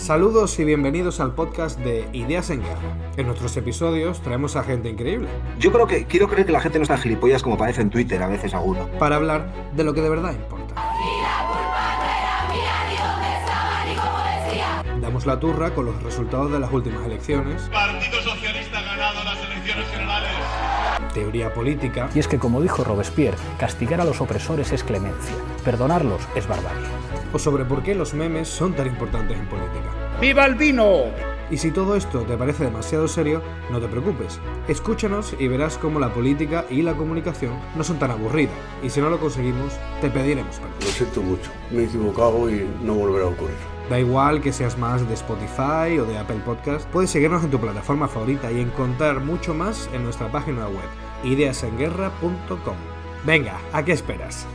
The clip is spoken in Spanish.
Saludos y bienvenidos al podcast de Ideas en Guerra. En nuestros episodios traemos a gente increíble. Yo creo que quiero creer que la gente no está gilipollas como parece en Twitter a veces alguno. Para hablar de lo que de verdad importa. Damos la turra con los resultados de las últimas elecciones. Partido Socialista ha ganado las elecciones generales. Teoría política. Y es que, como dijo Robespierre, castigar a los opresores es clemencia, perdonarlos es barbarie. O sobre por qué los memes son tan importantes en política. ¡Viva el vino! Y si todo esto te parece demasiado serio, no te preocupes. Escúchanos y verás cómo la política y la comunicación no son tan aburridas. Y si no lo conseguimos, te pediremos perdón. Lo siento mucho, me he equivocado y no volverá a ocurrir. Da igual que seas más de Spotify o de Apple Podcast, puedes seguirnos en tu plataforma favorita y encontrar mucho más en nuestra página web, ideasenguerra.com. Venga, ¿a qué esperas?